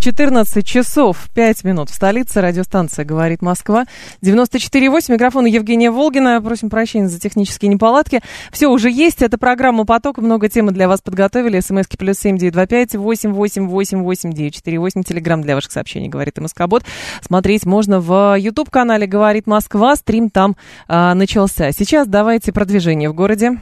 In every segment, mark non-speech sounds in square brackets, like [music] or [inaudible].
14 часов 5 минут в столице. Радиостанция «Говорит Москва». 94,8. Микрофон Евгения Волгина. Просим прощения за технические неполадки. Все уже есть. Это программа «Поток». Много темы для вас подготовили. СМСки плюс семь девять два пять восемь восемь восемь восемь девять четыре восемь. Телеграмм для ваших сообщений «Говорит МСК-бот». Смотреть можно в YouTube-канале «Говорит Москва». Стрим там а, начался. Сейчас давайте продвижение в городе.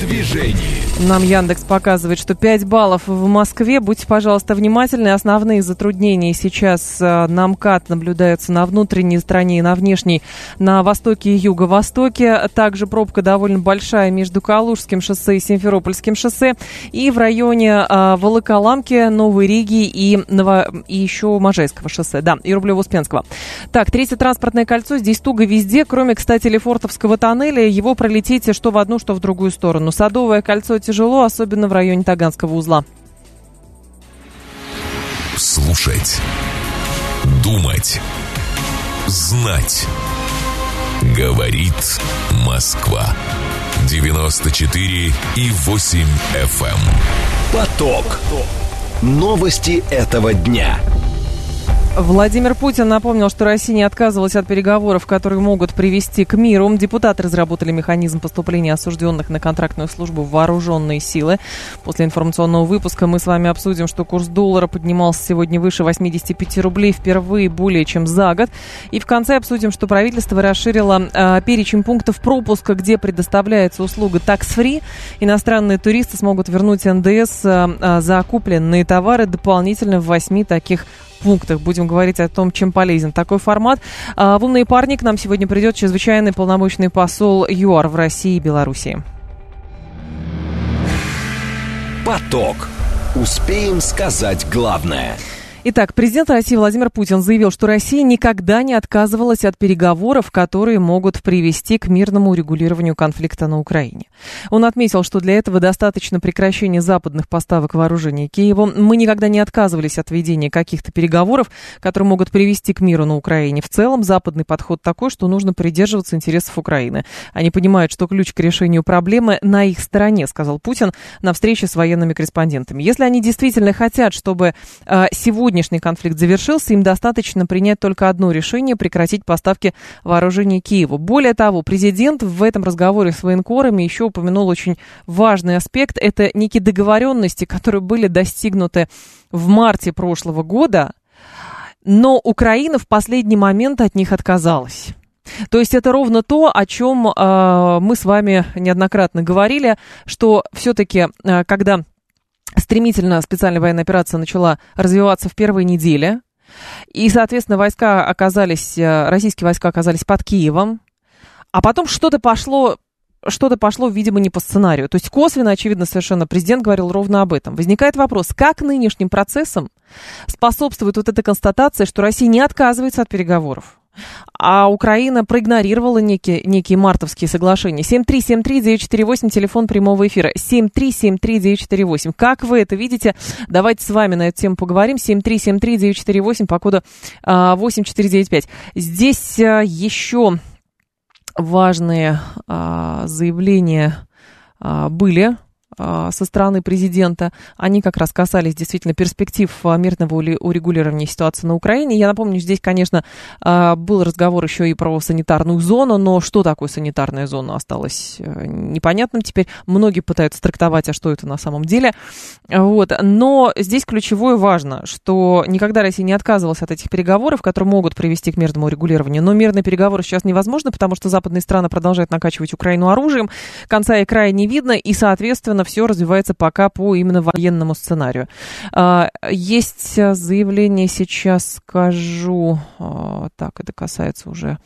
Движении. Нам Яндекс показывает, что 5 баллов в Москве. Будьте, пожалуйста, внимательны. Основные затруднения сейчас э, на МКАД наблюдаются на внутренней стороне и на внешней, на востоке и юго-востоке. Также пробка довольно большая между Калужским шоссе и Симферопольским шоссе. И в районе э, Волоколамки, Новой Риги и, Ново... и еще Можайского шоссе. Да, и Рублево-Успенского. Так, третье транспортное кольцо. Здесь туго везде, кроме, кстати, Лефортовского тоннеля. Его пролетите что в одну, что в другую сторону. Садовое кольцо тяжело, особенно в районе Таганского узла. Слушать. Думать. Знать. Говорит Москва. 94 и 8 FM. эм. Поток. Новости этого дня. Владимир Путин напомнил, что Россия не отказывалась от переговоров, которые могут привести к миру. Депутаты разработали механизм поступления осужденных на контрактную службу в вооруженные силы. После информационного выпуска мы с вами обсудим, что курс доллара поднимался сегодня выше 85 рублей впервые более чем за год. И в конце обсудим, что правительство расширило э, перечень пунктов пропуска, где предоставляется услуга tax-free. Иностранные туристы смогут вернуть НДС э, за купленные товары дополнительно в 8 таких пунктах. Будем говорить о том, чем полезен такой формат. А, в «Умные парни» к нам сегодня придет чрезвычайный полномочный посол ЮАР в России и Беларуси. Поток. Успеем сказать главное. Итак, президент России Владимир Путин заявил, что Россия никогда не отказывалась от переговоров, которые могут привести к мирному урегулированию конфликта на Украине. Он отметил, что для этого достаточно прекращения западных поставок вооружений Киеву. Мы никогда не отказывались от ведения каких-то переговоров, которые могут привести к миру на Украине. В целом, западный подход такой, что нужно придерживаться интересов Украины. Они понимают, что ключ к решению проблемы на их стороне, сказал Путин на встрече с военными корреспондентами. Если они действительно хотят, чтобы э, сегодня сегодняшний конфликт завершился, им достаточно принять только одно решение – прекратить поставки вооружений Киеву. Более того, президент в этом разговоре с военкорами еще упомянул очень важный аспект – это некие договоренности, которые были достигнуты в марте прошлого года, но Украина в последний момент от них отказалась. То есть это ровно то, о чем э, мы с вами неоднократно говорили, что все-таки, э, когда стремительно специальная военная операция начала развиваться в первой неделе. И, соответственно, войска оказались, э, российские войска оказались под Киевом. А потом что-то пошло что-то пошло, видимо, не по сценарию. То есть косвенно, очевидно, совершенно президент говорил ровно об этом. Возникает вопрос, как нынешним процессам способствует вот эта констатация, что Россия не отказывается от переговоров? А Украина проигнорировала некие, некие мартовские соглашения. 7373948, телефон прямого эфира. 7373948. Как вы это видите? Давайте с вами на эту тему поговорим. 7373948 по коду а, 8495. Здесь а, еще важные а, заявления а, были со стороны президента, они как раз касались действительно перспектив а, мирного урегулирования ситуации на Украине. Я напомню, здесь, конечно, а, был разговор еще и про санитарную зону, но что такое санитарная зона осталось э, непонятным теперь. Многие пытаются трактовать, а что это на самом деле. Вот. Но здесь ключевое важно, что никогда Россия не отказывалась от этих переговоров, которые могут привести к мирному урегулированию. Но мирные переговоры сейчас невозможно, потому что западные страны продолжают накачивать Украину оружием, конца и края не видно, и, соответственно, все развивается пока по именно военному сценарию. А, есть заявление, сейчас скажу, а, так, это касается уже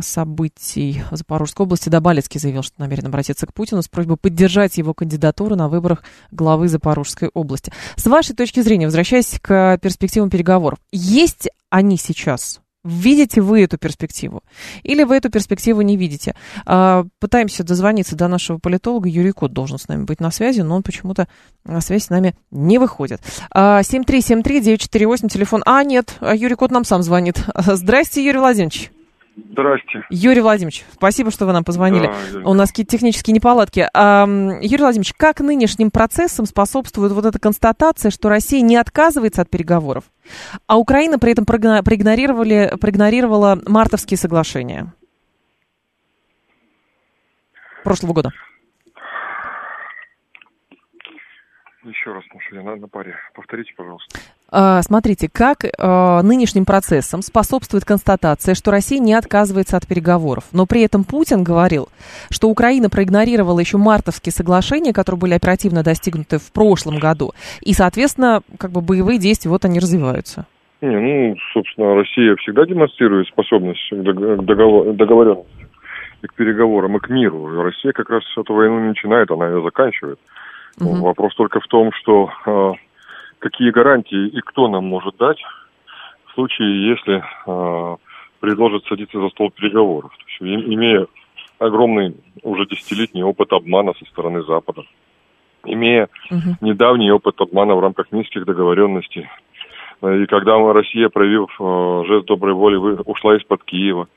событий в Запорожской области Добалецкий заявил, что намерен обратиться к Путину с просьбой поддержать его кандидатуру на выборах главы Запорожской области. С вашей точки зрения, возвращаясь к перспективам переговоров, есть они сейчас Видите вы эту перспективу? Или вы эту перспективу не видите? А, пытаемся дозвониться до нашего политолога. Юрий Кот должен с нами быть на связи, но он почему-то на связь с нами не выходит. 7373948, телефон. А, нет, Юрий Кот нам сам звонит. [laughs] Здрасте, Юрий Владимирович. Здрасте. Юрий Владимирович, спасибо, что вы нам позвонили. Да, У нас какие-то технические неполадки. Юрий Владимирович, как нынешним процессам способствует вот эта констатация, что Россия не отказывается от переговоров, а Украина при этом проигнорировали, проигнорировала мартовские соглашения прошлого года? Еще раз, потому что я на, на паре. Повторите, пожалуйста. А, смотрите, как а, нынешним процессам способствует констатация, что Россия не отказывается от переговоров. Но при этом Путин говорил, что Украина проигнорировала еще мартовские соглашения, которые были оперативно достигнуты в прошлом году. И, соответственно, как бы боевые действия, вот они развиваются. Не, ну, собственно, Россия всегда демонстрирует способность к договор, договоренности и к переговорам, и к миру. Россия как раз эту войну не начинает, она ее заканчивает. Угу. Вопрос только в том, что э, какие гарантии и кто нам может дать в случае, если э, предложат садиться за стол переговоров. То есть, имея огромный уже десятилетний опыт обмана со стороны Запада, имея угу. недавний опыт обмана в рамках минских договоренностей, и когда Россия, проявив э, жест доброй воли, ушла из-под Киева,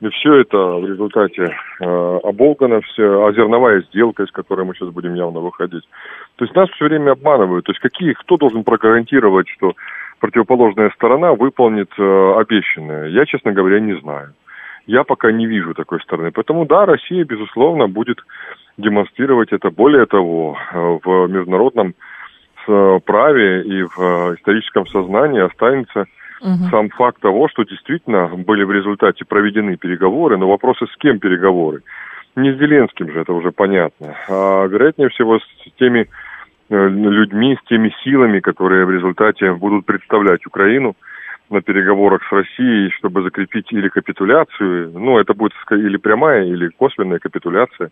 и все это в результате э, оболгано, все, а зерновая сделка, из которой мы сейчас будем явно выходить. То есть нас все время обманывают. То есть какие, кто должен прогарантировать, что противоположная сторона выполнит э, обещанное? Я, честно говоря, не знаю. Я пока не вижу такой стороны. Поэтому да, Россия, безусловно, будет демонстрировать это. Более того, э, в международном э, праве и в э, историческом сознании останется угу. сам факт того, что действительно были в результате проведены переговоры, но вопросы с кем переговоры? Не с Зеленским же, это уже понятно, а вероятнее всего с теми э, людьми, с теми силами, которые в результате будут представлять Украину на переговорах с Россией, чтобы закрепить или капитуляцию, ну, это будет или прямая, или косвенная капитуляция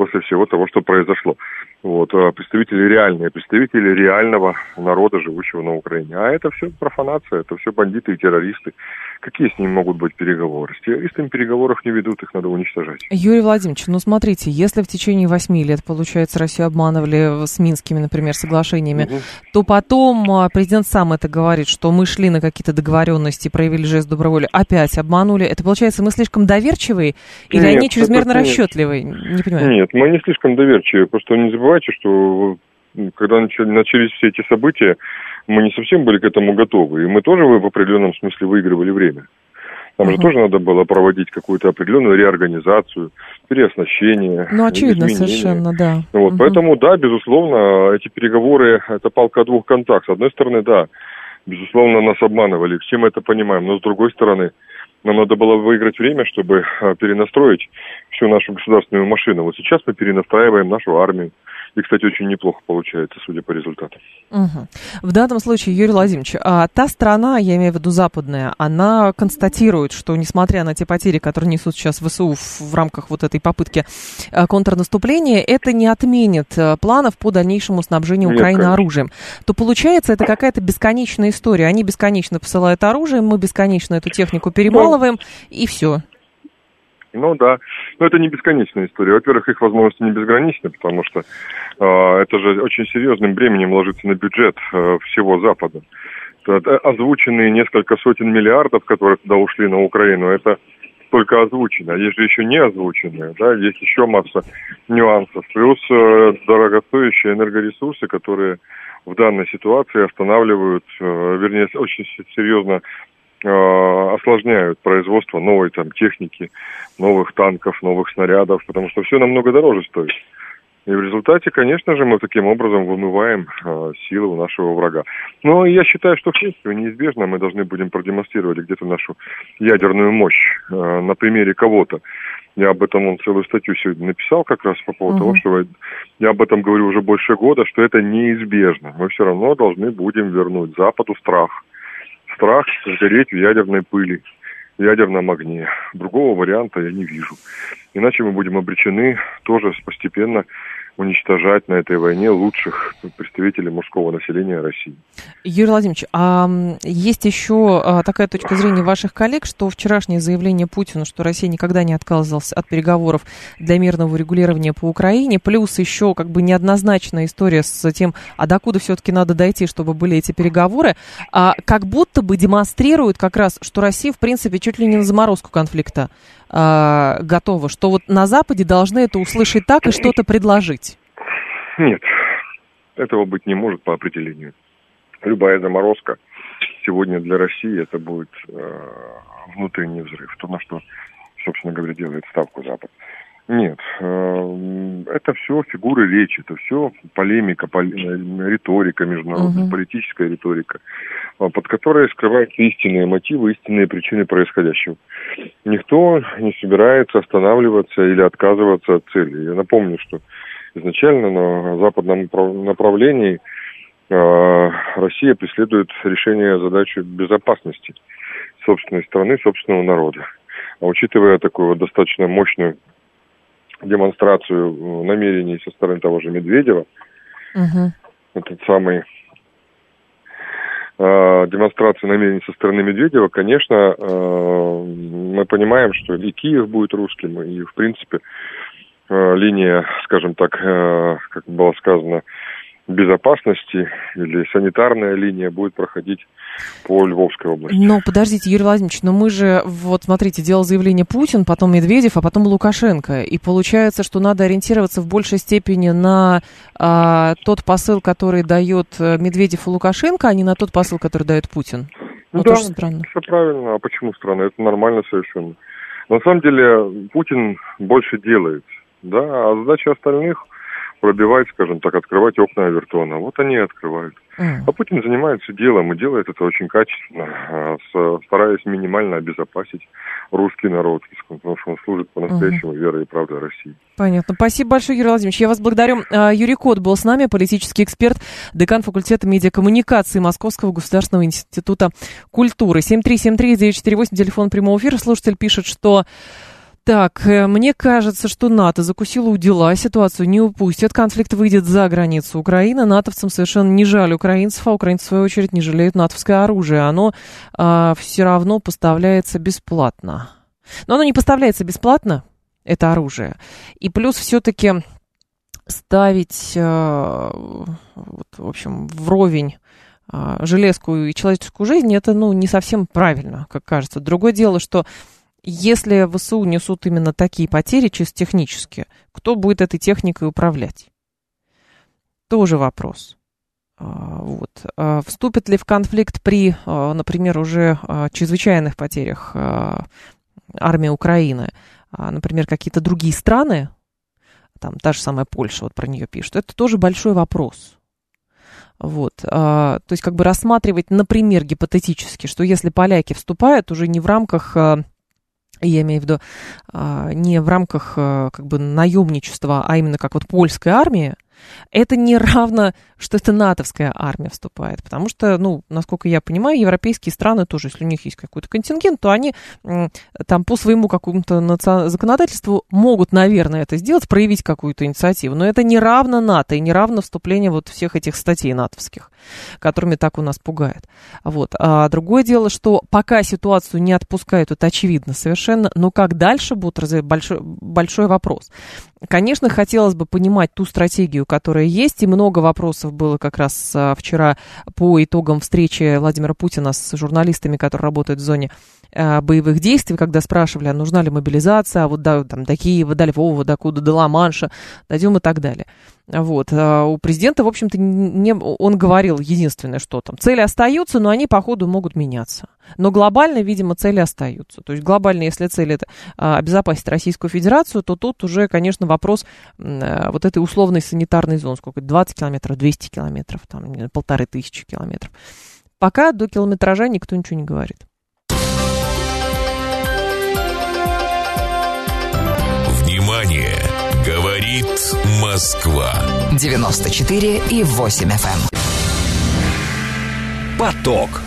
после всего того, что произошло. Вот, а представители реальные, представители реального народа, живущего на Украине. А это все профанация, это все бандиты и террористы. Какие с ними могут быть переговоры? С террористами переговоров не ведут, их надо уничтожать. Юрий Владимирович, ну смотрите, если в течение восьми лет, получается, Россию обманывали с Минскими, например, соглашениями, угу. то потом а, президент сам это говорит, что мы шли на какие-то договоренности, проявили жест доброй воли, опять обманули. Это получается, мы слишком доверчивые или нет, они чрезмерно расчетливые? Не понимаю. Нет, мы не слишком доверчивые. Просто не забывайте, что когда начались все эти события, мы не совсем были к этому готовы. И мы тоже в определенном смысле выигрывали время. Нам uh-huh. же тоже надо было проводить какую-то определенную реорганизацию, переоснащение. Ну, очевидно, изменения. совершенно, да. Вот, uh-huh. Поэтому, да, безусловно, эти переговоры – это палка о двух контах. С одной стороны, да, безусловно, нас обманывали, все мы это понимаем. Но с другой стороны, нам надо было выиграть время, чтобы а, перенастроить всю нашу государственную машину. Вот сейчас мы перенастраиваем нашу армию. И, кстати, очень неплохо получается, судя по результатам. Угу. В данном случае, Юрий Владимирович, а та страна, я имею в виду западная, она констатирует, что несмотря на те потери, которые несут сейчас ВСУ в, в рамках вот этой попытки а, контрнаступления, это не отменит а, планов по дальнейшему снабжению Нет, Украины конечно. оружием. То получается, это какая-то бесконечная история. Они бесконечно посылают оружие, мы бесконечно эту технику перемалываем, ну, и все. Ну да, но это не бесконечная история. Во-первых, их возможности не безграничны, потому что э, это же очень серьезным бременем ложится на бюджет э, всего Запада. Это озвученные несколько сотен миллиардов, которые туда ушли на Украину, это только озвучено. Есть же еще не озвученные, да, есть еще масса нюансов. Плюс э, дорогостоящие энергоресурсы, которые в данной ситуации останавливают, э, вернее, очень серьезно осложняют производство новой там техники, новых танков, новых снарядов, потому что все намного дороже стоит. И в результате, конечно же, мы таким образом вымываем э, силы у нашего врага. Но я считаю, что в принципе неизбежно мы должны будем продемонстрировать где-то нашу ядерную мощь э, на примере кого-то. Я об этом он целую статью сегодня написал как раз по поводу uh-huh. того, что я об этом говорю уже больше года, что это неизбежно. Мы все равно должны будем вернуть Западу страх страх сгореть в ядерной пыли, в ядерном огне. Другого варианта я не вижу. Иначе мы будем обречены тоже постепенно уничтожать на этой войне лучших представителей мужского населения России. Юрий Владимирович, а есть еще а, такая точка зрения ваших коллег, что вчерашнее заявление Путина, что Россия никогда не отказывалась от переговоров для мирного регулирования по Украине, плюс еще как бы неоднозначная история с тем, а докуда все-таки надо дойти, чтобы были эти переговоры, а, как будто бы демонстрирует как раз, что Россия, в принципе, чуть ли не на заморозку конфликта э, готова, что вот на Западе должны это услышать так и что-то предложить? Нет, этого быть не может по определению. Любая заморозка сегодня для России это будет э, внутренний взрыв. То, на что, собственно говоря, делает ставку Запад. Нет, э, это все фигуры речи, это все полемика, поли, риторика международная, угу. политическая риторика, а, под которой скрываются истинные мотивы, истинные причины происходящего. Никто не собирается останавливаться или отказываться от цели. Я напомню, что изначально на западном направлении э, Россия преследует решение задачи безопасности собственной страны, собственного народа. А учитывая такую достаточно мощную демонстрацию э, намерений со стороны того же Медведева. Угу. Этот самый э, демонстрации намерений со стороны Медведева, конечно, э, мы понимаем, что и Киев будет русским, и, в принципе, э, линия, скажем так, э, как было сказано, безопасности или санитарная линия будет проходить по Львовской области. Но подождите, Юрий Владимирович, но мы же, вот смотрите, делал заявление Путин, потом Медведев, а потом Лукашенко. И получается, что надо ориентироваться в большей степени на а, тот посыл, который дает э, Медведев и Лукашенко, а не на тот посыл, который дает Путин. Ну, да, странно. все правильно. А почему странно? Это нормально совершенно. На самом деле Путин больше делает, да, а задача остальных пробивать, скажем так, открывать окна Авертона. Вот они и открывают. Mm. А Путин занимается делом и делает это очень качественно, а, стараясь минимально обезопасить русский народ, потому что он служит по-настоящему mm. верой и правдой России. Понятно. Спасибо большое, Юрий Владимирович. Я вас благодарю. А, Юрий Кот был с нами, политический эксперт, декан факультета медиакоммуникации Московского государственного института культуры. 7373948, телефон прямого эфира. Слушатель пишет, что так, э, мне кажется, что НАТО закусило у дела, ситуацию не упустят, конфликт выйдет за границу Украины. Натовцам совершенно не жаль украинцев, а украинцы, в свою очередь, не жалеют натовское оружие. Оно а, все равно поставляется бесплатно. Но оно не поставляется бесплатно, это оружие. И плюс все-таки ставить, а, вот, в общем, вровень а, железку и человеческую жизнь, это, ну, не совсем правильно, как кажется. Другое дело, что если ВСУ несут именно такие потери чисто технически, кто будет этой техникой управлять? Тоже вопрос. А, вот. А вступит ли в конфликт при, а, например, уже чрезвычайных потерях армии Украины, например, какие-то другие страны, там та же самая Польша, вот про нее пишут, это тоже большой вопрос. Вот, то есть как бы рассматривать, например, гипотетически, что если поляки вступают уже не в рамках я имею в виду а, не в рамках а, как бы наемничества, а именно как вот польская армия, это не равно, что это натовская армия вступает. Потому что, ну, насколько я понимаю, европейские страны тоже, если у них есть какой-то контингент, то они там по своему какому-то законодательству могут, наверное, это сделать, проявить какую-то инициативу. Но это не равно НАТО и не равно вступлению вот всех этих статей натовских, которыми так у нас пугает. Вот. А другое дело, что пока ситуацию не отпускают, это очевидно совершенно, но как дальше будет большой, большой вопрос. Конечно, хотелось бы понимать ту стратегию, которая есть, и много вопросов было как раз а, вчера по итогам встречи Владимира Путина с журналистами, которые работают в зоне а, боевых действий, когда спрашивали, а нужна ли мобилизация, а вот до, там, до Киева, до Львова, до куда, до Ла-Манша, дойдем и так далее. Вот. А у президента, в общем-то, не, он говорил единственное, что там цели остаются, но они по ходу могут меняться. Но глобально, видимо, цели остаются. То есть глобально, если цель это а, обезопасить Российскую Федерацию, то тут уже, конечно, вопрос а, вот этой условной санитарной зоны. Сколько? 20 километров, 200 километров, там, полторы тысячи километров. Пока до километража никто ничего не говорит. Внимание! Говорит Москва. 94 и 8 FM. Эм. Поток.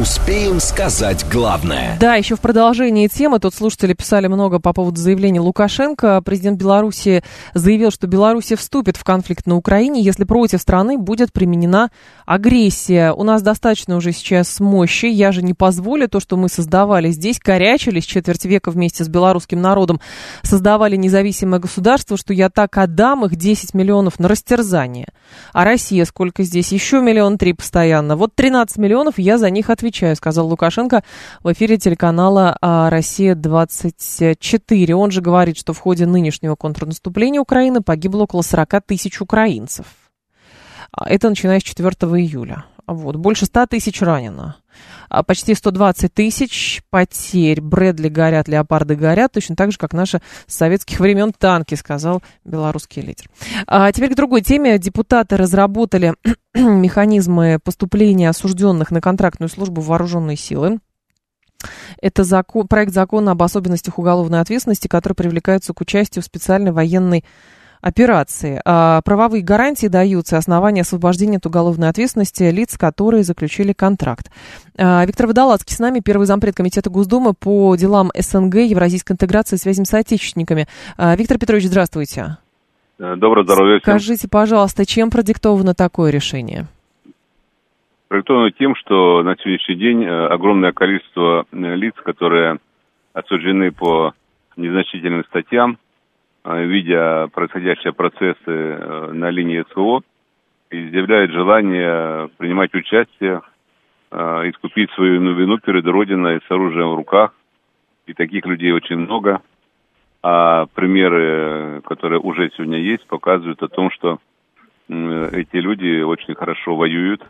Успеем сказать главное. Да, еще в продолжении темы, тут слушатели писали много по поводу заявления Лукашенко. Президент Беларуси заявил, что Беларусь вступит в конфликт на Украине, если против страны будет применена агрессия. У нас достаточно уже сейчас мощи. Я же не позволю то, что мы создавали здесь, корячились четверть века вместе с белорусским народом, создавали независимое государство, что я так отдам их 10 миллионов на растерзание. А Россия сколько здесь? Еще миллион три постоянно. Вот 13 миллионов я за них отвечаю отвечаю, сказал Лукашенко в эфире телеканала а, «Россия-24». Он же говорит, что в ходе нынешнего контрнаступления Украины погибло около 40 тысяч украинцев. А, это начиная с 4 июля. Вот. Больше 100 тысяч ранено. А, почти 120 тысяч потерь. Брэдли горят, леопарды горят, точно так же, как наши с советских времен танки, сказал белорусский лидер. А теперь к другой теме. Депутаты разработали [clears throat] механизмы поступления осужденных на контрактную службу в вооруженные силы. Это закон, проект закона об особенностях уголовной ответственности, который привлекаются к участию в специальной военной операции. А, правовые гарантии даются, основания освобождения от уголовной ответственности лиц, которые заключили контракт. А, Виктор Водолацкий с нами, первый зампред Комитета Госдумы по делам СНГ, евразийской интеграции и связям с отечественниками. А, Виктор Петрович, здравствуйте. Э, доброго здоровья всем. Скажите, пожалуйста, чем продиктовано такое решение? Продиктовано тем, что на сегодняшний день э, огромное количество э, лиц, которые осуждены по незначительным статьям, видя происходящие процессы на линии СВО, изъявляют желание принимать участие, искупить свою вину перед Родиной с оружием в руках. И таких людей очень много – а примеры, которые уже сегодня есть, показывают о том, что эти люди очень хорошо воюют,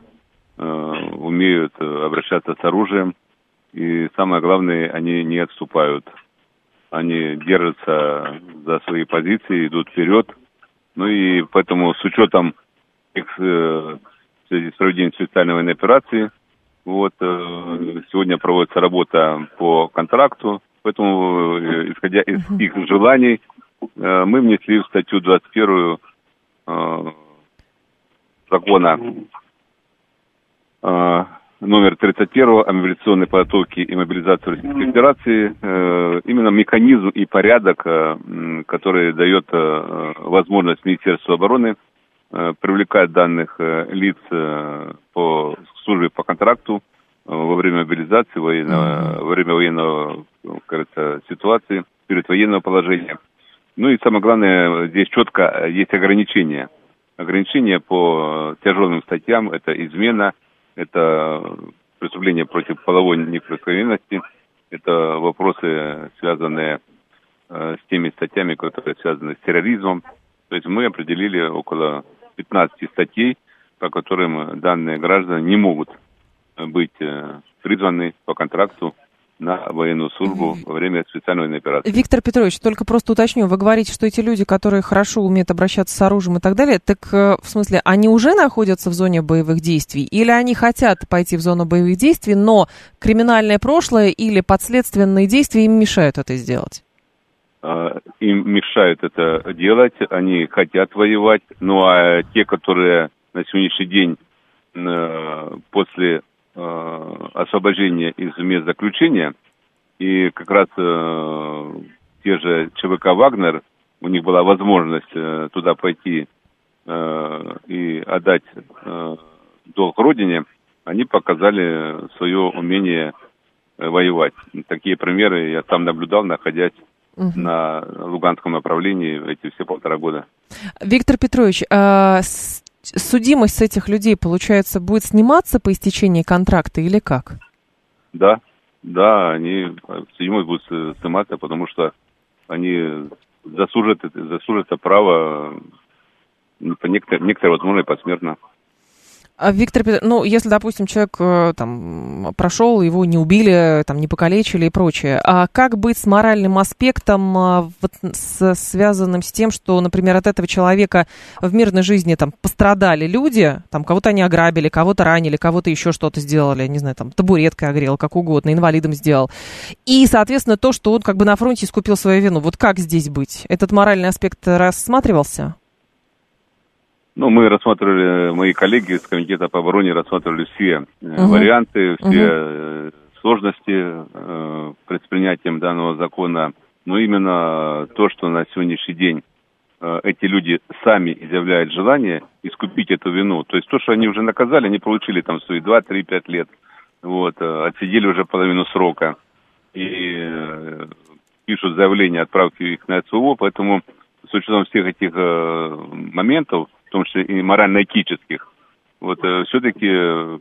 э, умеют обращаться с оружием, и самое главное, они не отступают. Они держатся за свои позиции, идут вперед. Ну и поэтому с учетом их э, в связи с проведением специальной военной операции, вот, э, сегодня проводится работа по контракту, Поэтому, э, исходя из их желаний, мы внесли в статью 21 э, закона номер 31 о мобилизационной подготовке и мобилизации Российской Федерации именно механизм и порядок, который дает возможность Министерству обороны привлекать данных лиц по службе по контракту во время мобилизации, военного, во время военного, кажется, ситуации, перед военного положения. Ну и самое главное, здесь четко есть ограничения. Ограничения по тяжелым статьям – это измена, это преступление против половой неприкосновенности, это вопросы, связанные э, с теми статьями, которые связаны с терроризмом. То есть мы определили около 15 статей, по которым данные граждане не могут быть э, призваны по контракту на военную службу во время специальной военной операции. Виктор Петрович, только просто уточню, вы говорите, что эти люди, которые хорошо умеют обращаться с оружием и так далее, так э, в смысле, они уже находятся в зоне боевых действий, или они хотят пойти в зону боевых действий, но криминальное прошлое или подследственные действия им мешают это сделать? А, им мешают это делать, они хотят воевать, ну а те, которые на сегодняшний день э, после освобождения из мест заключения. И как раз э, те же ЧВК «Вагнер», у них была возможность э, туда пойти э, и отдать э, долг Родине, они показали свое умение э, воевать. Такие примеры я сам наблюдал, находясь угу. на Луганском направлении эти все полтора года. Виктор Петрович, а судимость с этих людей, получается, будет сниматься по истечении контракта или как? Да, да, они судимость будет сниматься, потому что они заслужат, заслужат это право по некоторые, некоторые возможно, посмертно. А Виктор, ну, если, допустим, человек э, там прошел, его не убили, там не покалечили и прочее, а как быть с моральным аспектом, а, вот, с, связанным с тем, что, например, от этого человека в мирной жизни там пострадали люди, там кого-то они ограбили, кого-то ранили, кого-то еще что-то сделали, не знаю, там табуреткой огрел, как угодно, инвалидом сделал. И, соответственно, то, что он как бы на фронте искупил свою вину. Вот как здесь быть? Этот моральный аспект рассматривался? Ну, мы рассматривали, мои коллеги из Комитета по обороне рассматривали все угу. варианты, все угу. сложности э, с принятием данного закона. Но именно то, что на сегодняшний день э, эти люди сами изъявляют желание искупить эту вину. То есть то, что они уже наказали, они получили там свои 2, 3, 5 лет. Вот, отсидели уже половину срока. И пишут заявление отправки их на СВО, поэтому с учетом всех этих э, моментов, том числе и морально-этических, вот э, все-таки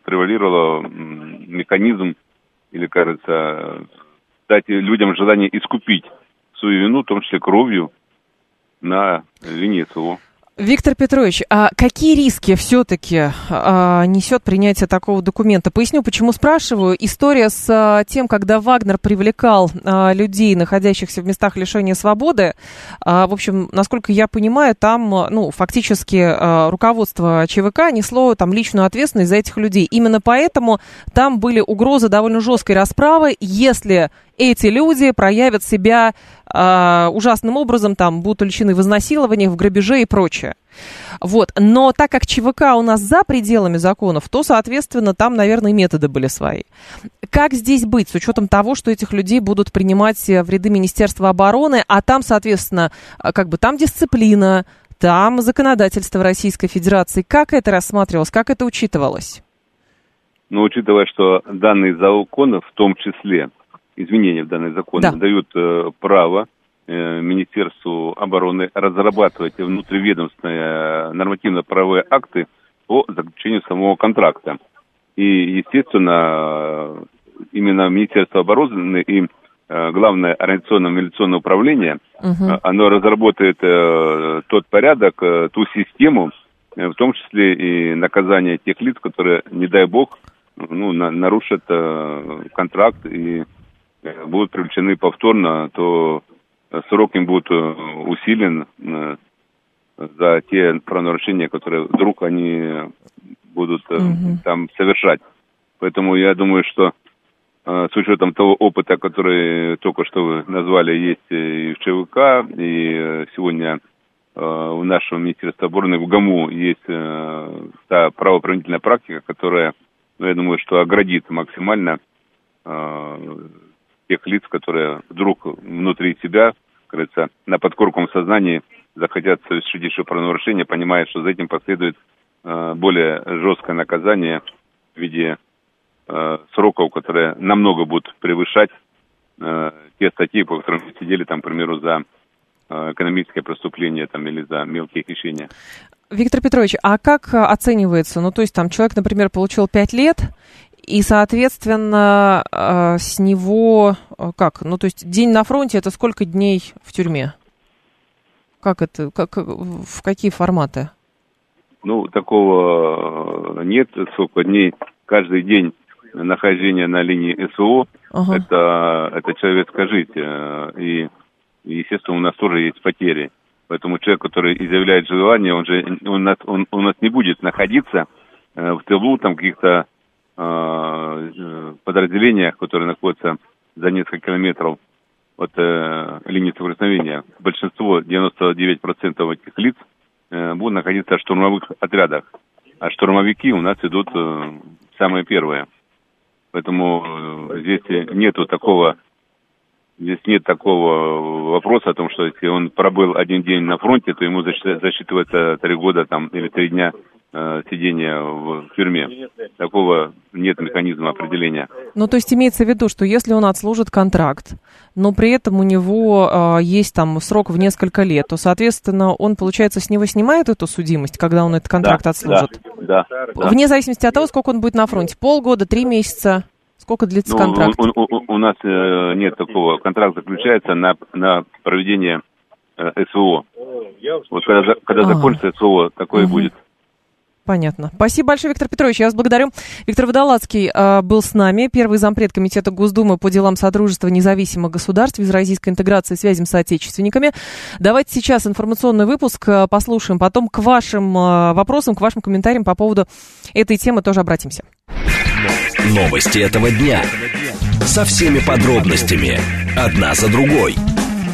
превалировал механизм, или, кажется, дать людям желание искупить свою вину, в том числе кровью, на линии СВО. Виктор Петрович, а какие риски все-таки а, несет принятие такого документа? Поясню, почему спрашиваю. История с а, тем, когда Вагнер привлекал а, людей, находящихся в местах лишения свободы, а, в общем, насколько я понимаю, там, ну, фактически а, руководство ЧВК несло там личную ответственность за этих людей. Именно поэтому там были угрозы довольно жесткой расправы, если эти люди проявят себя э, ужасным образом, там будут уличены в изнасилованиях, в грабеже и прочее. Вот. Но так как ЧВК у нас за пределами законов, то, соответственно, там, наверное, методы были свои. Как здесь быть, с учетом того, что этих людей будут принимать в ряды Министерства обороны, а там, соответственно, как бы там дисциплина, там законодательство Российской Федерации. Как это рассматривалось, как это учитывалось? Ну, учитывая, что данные законы, в том числе изменения в данный закон да. дают э, право э, Министерству обороны разрабатывать внутриведомственные нормативно-правовые акты по заключению самого контракта. И, естественно, именно Министерство обороны и э, главное организационное милиционное управление, угу. оно разработает э, тот порядок, э, ту систему, э, в том числе и наказание тех лиц, которые, не дай бог, ну, на, нарушат э, контракт и Э, будут привлечены повторно, то срок им будет э, усилен э, за те правонарушения, которые вдруг они будут угу. там совершать. Поэтому я думаю, что с учетом того опыта, который только что вы назвали, есть и в ЧВК, и сегодня в нашем Министерстве обороны в ГАМУ есть та правоохранительная практика, которая, ну, я думаю, что оградит максимально тех лиц, которые вдруг внутри себя, как говорится, на подкорковом сознании захотят совершить еще правонарушение, понимая, что за этим последует э, более жесткое наказание в виде э, сроков, которые намного будут превышать э, те статьи, по которым сидели, там, к примеру, за э, экономическое преступление там, или за мелкие хищения. Виктор Петрович, а как оценивается? Ну, то есть там человек, например, получил 5 лет, и, соответственно, э, с него э, как? Ну, то есть день на фронте это сколько дней в тюрьме? Как это? Как, в какие форматы? Ну, такого э, нет. Сколько дней каждый день нахождения на линии СО, ага. это, это человеческая жизнь. И, естественно, у нас тоже есть потери. Поэтому человек, который изъявляет желание, он же он, нас, он, у нас не будет находиться в тылу там каких-то Э, подразделениях, которые находятся за несколько километров от э, линии соприкосновения, большинство, 99% этих лиц э, будут находиться в штурмовых отрядах. А штурмовики у нас идут э, самые первые. Поэтому э, здесь нету такого Здесь нет такого вопроса о том, что если он пробыл один день на фронте, то ему засчитывается три года там, или три дня Э, сидения в тюрьме. Такого нет механизма определения. Ну, то есть имеется в виду, что если он отслужит контракт, но при этом у него э, есть там срок в несколько лет, то, соответственно, он, получается, с него снимает эту судимость, когда он этот контракт да, отслужит? Да, да. Вне зависимости от того, сколько он будет на фронте. Полгода, три месяца? Сколько длится ну, контракт? У, у, у, у нас э, нет такого. Контракт заключается на, на проведение э, СВО. Вот когда, когда а. закончится СВО, такое угу. будет. Понятно. Спасибо большое, Виктор Петрович. Я вас благодарю. Виктор Водолацкий э, был с нами, первый зампред Комитета Госдумы по делам Содружества независимых государств, евразийской интеграции связям с соотечественниками. Давайте сейчас информационный выпуск э, послушаем, потом к вашим э, вопросам, к вашим комментариям по поводу этой темы тоже обратимся. Новости этого дня. Со всеми подробностями. Одна за другой.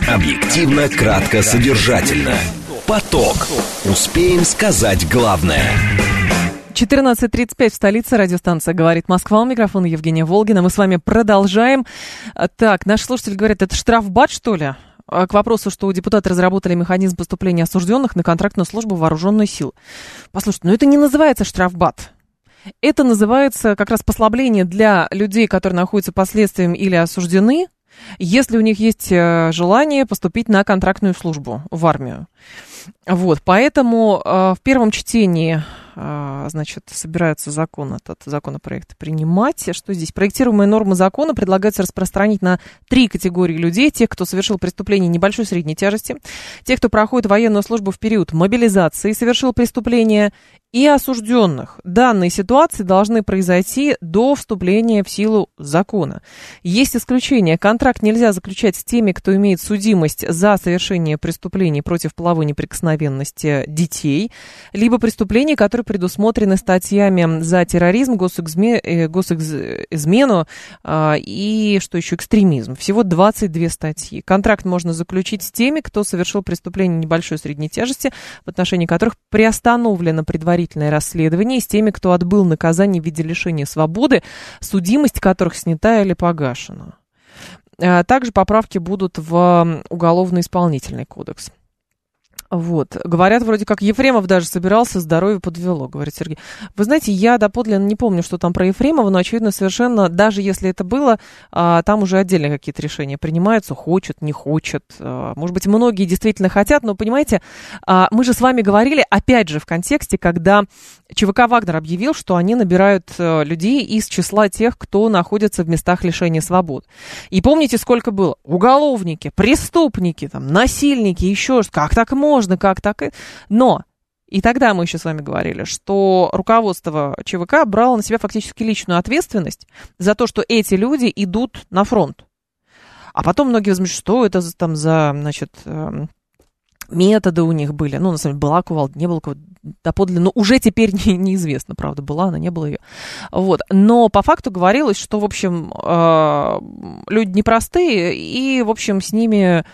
Объективно, кратко, содержательно. Поток. Успеем сказать главное. 14.35 в столице. Радиостанция «Говорит Москва». У микрофона Евгения Волгина. Мы с вами продолжаем. Так, наш слушатель говорит, это штрафбат, что ли? А, к вопросу, что депутаты разработали механизм поступления осужденных на контрактную службу вооруженной сил. Послушайте, ну это не называется штрафбат. Это называется как раз послабление для людей, которые находятся под следствием или осуждены, если у них есть э, желание поступить на контрактную службу в армию. Вот, поэтому э, в первом чтении а, значит, собирается закон этот, законопроект принимать. Что здесь? Проектируемые нормы закона предлагается распространить на три категории людей. Тех, кто совершил преступление небольшой средней тяжести, тех, кто проходит военную службу в период мобилизации и совершил преступление, и осужденных. Данные ситуации должны произойти до вступления в силу закона. Есть исключения. Контракт нельзя заключать с теми, кто имеет судимость за совершение преступлений против половой неприкосновенности детей, либо преступлений, которые предусмотрены статьями за терроризм, госэкзме, э, госизмену э, и, что еще, экстремизм. Всего 22 статьи. Контракт можно заключить с теми, кто совершил преступление небольшой средней тяжести, в отношении которых приостановлено предварительно предварительное расследование с теми, кто отбыл наказание в виде лишения свободы, судимость которых снята или погашена. А также поправки будут в Уголовно-исполнительный кодекс. Вот. Говорят, вроде как Ефремов даже собирался, здоровье подвело, говорит Сергей. Вы знаете, я доподлинно не помню, что там про Ефремова, но, очевидно, совершенно, даже если это было, а, там уже отдельно какие-то решения принимаются, хочет, не хочет. А, может быть, многие действительно хотят, но, понимаете, а, мы же с вами говорили, опять же, в контексте, когда ЧВК «Вагнер» объявил, что они набирают а, людей из числа тех, кто находится в местах лишения свобод. И помните, сколько было? Уголовники, преступники, там, насильники, еще что Как так можно? Можно как так. Но и тогда мы еще с вами говорили, что руководство ЧВК брало на себя фактически личную ответственность за то, что эти люди идут на фронт. А потом многие возьмут, что это там за, значит, эм, методы у них были. Ну, на самом деле, была кувалда, не было кувалда, доподлинно, но уже теперь [laughs] не, неизвестно, правда, была она, не было ее. Вот. Но по факту говорилось, что, в общем, э, люди непростые, и, в общем, с ними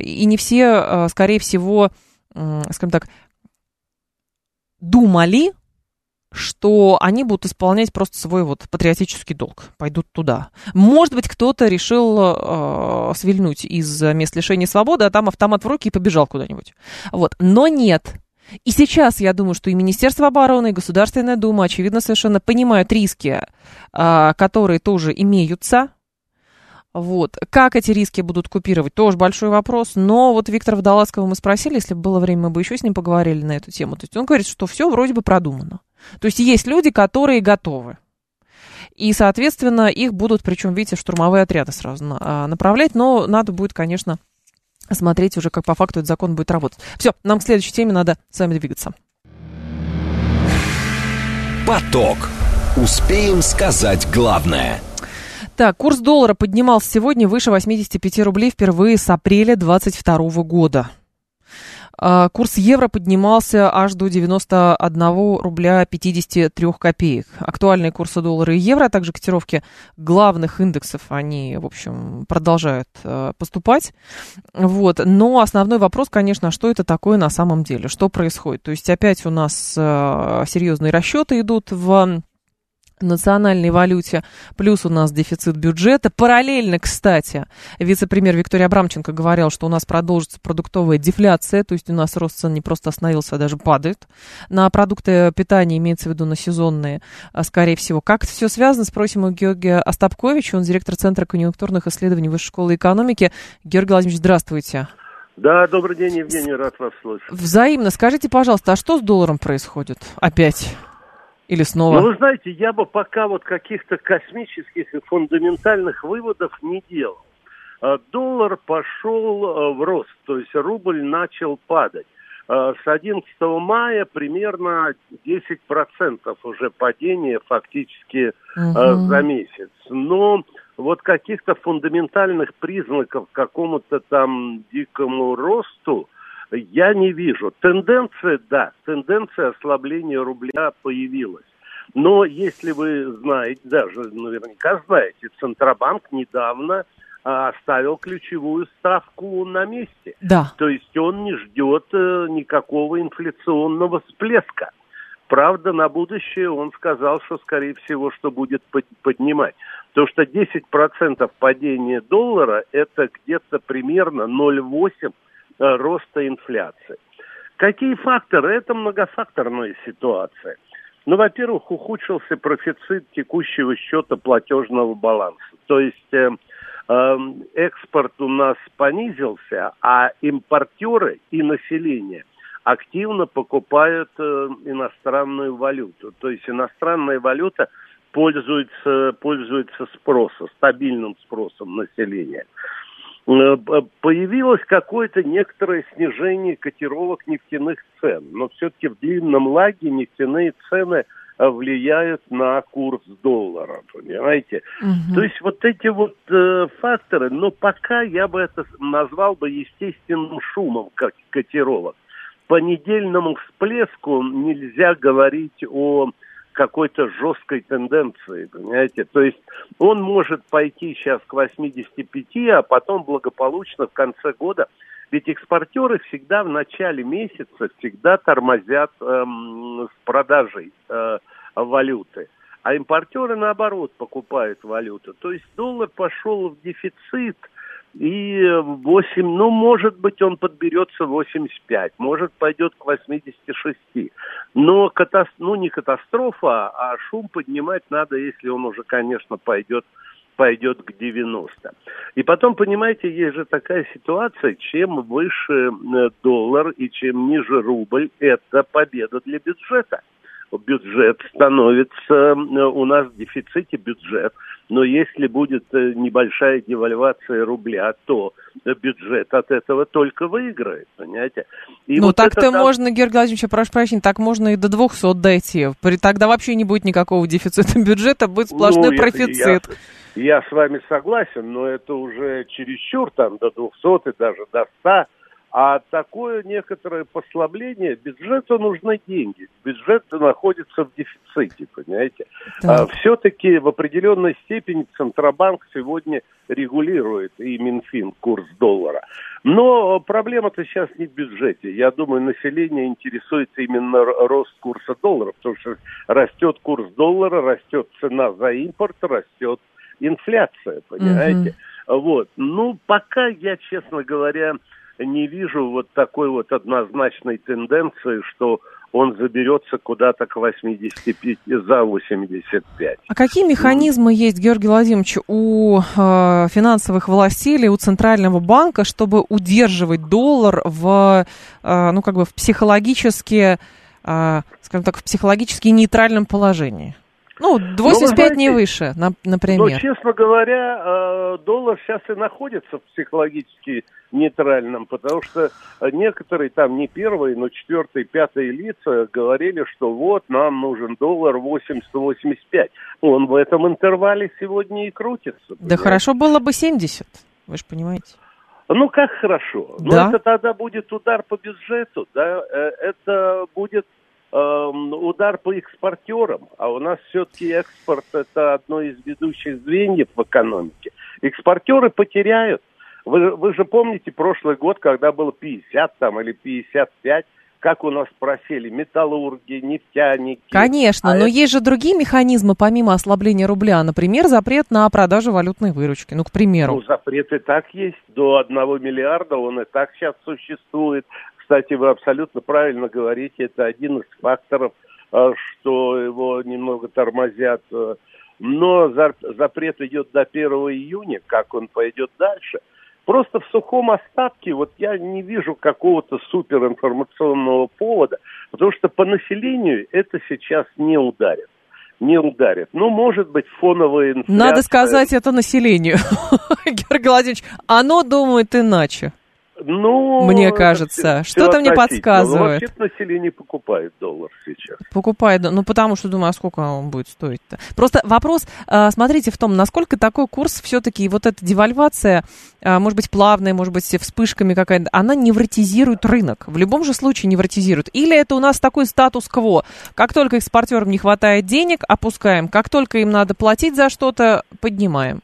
и не все, а, скорее всего, скажем так, думали, что они будут исполнять просто свой вот патриотический долг, пойдут туда. Может быть, кто-то решил э, свильнуть из мест лишения свободы, а там автомат в руки и побежал куда-нибудь. Вот. Но нет. И сейчас я думаю, что и Министерство обороны, и Государственная Дума, очевидно, совершенно понимают риски, э, которые тоже имеются вот. Как эти риски будут купировать, тоже большой вопрос. Но вот Виктора Водолазского мы спросили, если бы было время, мы бы еще с ним поговорили на эту тему. То есть он говорит, что все вроде бы продумано. То есть есть люди, которые готовы. И, соответственно, их будут, причем, видите, штурмовые отряды сразу а, направлять. Но надо будет, конечно, смотреть уже, как по факту этот закон будет работать. Все, нам к следующей теме надо с вами двигаться. Поток. Успеем сказать главное – так, курс доллара поднимался сегодня выше 85 рублей впервые с апреля 2022 года. А, курс евро поднимался аж до 91 рубля 53 копеек. Актуальные курсы доллара и евро, а также котировки главных индексов, они, в общем, продолжают э, поступать. Вот. Но основной вопрос, конечно, что это такое на самом деле, что происходит. То есть опять у нас э, серьезные расчеты идут в национальной валюте, плюс у нас дефицит бюджета. Параллельно, кстати, вице-премьер Виктория Абрамченко говорил, что у нас продолжится продуктовая дефляция, то есть у нас рост цен не просто остановился, а даже падает. На продукты питания, имеется в виду на сезонные, а, скорее всего. Как это все связано, спросим у Георгия Остапковича, он директор Центра конъюнктурных исследований Высшей школы экономики. Георгий Владимирович, здравствуйте. Да, добрый день, Евгений, рад вас слышать. Взаимно. Скажите, пожалуйста, а что с долларом происходит опять? Или снова? Ну, вы знаете, я бы пока вот каких-то космических и фундаментальных выводов не делал. А, доллар пошел а, в рост, то есть рубль начал падать. А, с 11 мая примерно 10% уже падение фактически угу. за месяц. Но вот каких-то фундаментальных признаков какому-то там дикому росту я не вижу. Тенденция, да, тенденция ослабления рубля появилась. Но если вы знаете, даже наверняка знаете, Центробанк недавно а, оставил ключевую ставку на месте. Да. То есть он не ждет э, никакого инфляционного всплеска. Правда, на будущее он сказал, что, скорее всего, что будет поднимать. Потому что 10% падения доллара – это где-то примерно 0,8 э, роста инфляции. Какие факторы? Это многофакторная ситуация. Ну, во-первых, ухудшился профицит текущего счета платежного баланса. То есть э, э, экспорт у нас понизился, а импортеры и население активно покупают э, иностранную валюту. То есть иностранная валюта пользуется, пользуется спросом, стабильным спросом населения. Э, появилось какое-то некоторое снижение котировок нефтяных цен, но все-таки в длинном лаге нефтяные цены э, влияют на курс доллара, понимаете? Угу. То есть вот эти вот э, факторы, но пока я бы это назвал бы естественным шумом как котировок. По недельному всплеску нельзя говорить о какой-то жесткой тенденции, понимаете? То есть он может пойти сейчас к 85, а потом благополучно в конце года. Ведь экспортеры всегда в начале месяца всегда тормозят эм, с продажей э, валюты. А импортеры, наоборот, покупают валюту. То есть доллар пошел в дефицит – и 8, ну, может быть, он подберется 85, может, пойдет к 86. Но катастрофа, ну, не катастрофа, а шум поднимать надо, если он уже, конечно, пойдет пойдет к 90. И потом, понимаете, есть же такая ситуация, чем выше э, доллар и чем ниже рубль, это победа для бюджета бюджет становится, э, у нас в дефиците бюджет, но если будет э, небольшая девальвация рубля, то бюджет от этого только выиграет, понимаете? И ну, вот так-то это, можно, Георгий Владимирович, прошу прощения, так можно и до 200 дойти. Тогда вообще не будет никакого дефицита [laughs] бюджета, будет сплошной ну, профицит. Я, я с вами согласен, но это уже чересчур, там, до 200 и даже до 100 а такое некоторое послабление, бюджету нужны деньги. Бюджет находится в дефиците, понимаете. А, все-таки в определенной степени Центробанк сегодня регулирует и Минфин курс доллара. Но проблема-то сейчас не в бюджете. Я думаю, население интересуется именно рост курса доллара, потому что растет курс доллара, растет цена за импорт, растет инфляция, понимаете. Угу. Вот. Ну, пока я, честно говоря, не вижу вот такой вот однозначной тенденции, что он заберется куда-то к 85, за 85. А какие механизмы есть, Георгий Владимирович, у э, финансовых властей или у Центрального банка, чтобы удерживать доллар в, э, ну, как бы в психологически, э, скажем так, в психологически нейтральном положении? Ну, 85 ну, знаете, не выше, например. Ну, честно говоря, э, доллар сейчас и находится в психологически нейтральном, потому что некоторые там не первые, но четвертые, пятые лица говорили, что вот нам нужен доллар 80-85. Он в этом интервале сегодня и крутится. Да понимаете? хорошо было бы 70, вы же понимаете. Ну, как хорошо. Ну, да. Но это тогда будет удар по бюджету, да, э, это будет удар по экспортерам, а у нас все-таки экспорт это одно из ведущих звеньев в экономике. Экспортеры потеряют. Вы, вы же помните прошлый год, когда было 50 там или 55, как у нас просели металлурги, нефтяники. Конечно, а но это... есть же другие механизмы, помимо ослабления рубля. Например, запрет на продажу валютной выручки. Ну, к примеру. Ну, запрет и так есть. До одного миллиарда он и так сейчас существует. Кстати, вы абсолютно правильно говорите, это один из факторов, э, что его немного тормозят. Но запрет идет до 1 июня, как он пойдет дальше. Просто в сухом остатке вот я не вижу какого-то суперинформационного повода, потому что по населению это сейчас не ударит не ударит. Ну, может быть, фоновая инфляция... Надо сказать это населению, [laughs] Георгий Владимирович. Оно думает иначе. Ну, мне кажется, что-то мне подсказывает. Ну, вообще население покупает доллар сейчас. Покупает, ну потому что думаю, а сколько он будет стоить-то? Просто вопрос, а, смотрите, в том, насколько такой курс все-таки, вот эта девальвация, а, может быть, плавная, может быть, вспышками какая-то, она невротизирует рынок. В любом же случае невротизирует. Или это у нас такой статус-кво. Как только экспортерам не хватает денег, опускаем. Как только им надо платить за что-то, поднимаем.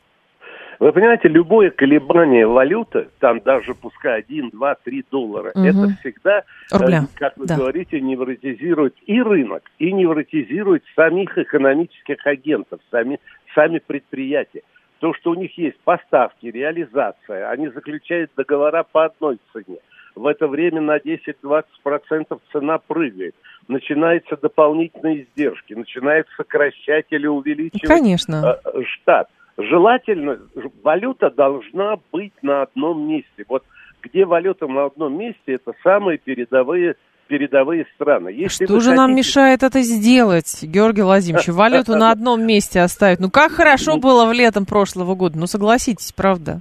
Вы понимаете, любое колебание валюты, там даже пускай 1, 2, 3 доллара, угу. это всегда, э, Рубля. как вы да. говорите, невротизирует и рынок, и невротизирует самих экономических агентов, сами, сами предприятия. То, что у них есть поставки, реализация, они заключают договора по одной цене. В это время на 10-20% цена прыгает. Начинаются дополнительные издержки, начинают сокращать или увеличивать Конечно. Э, штат желательно, валюта должна быть на одном месте. Вот где валюта на одном месте, это самые передовые передовые страны. Если Что же хотите... нам мешает это сделать, Георгий Владимирович? [laughs] Валюту на одном месте оставить. Ну, как хорошо было в летом прошлого года. Ну, согласитесь, правда?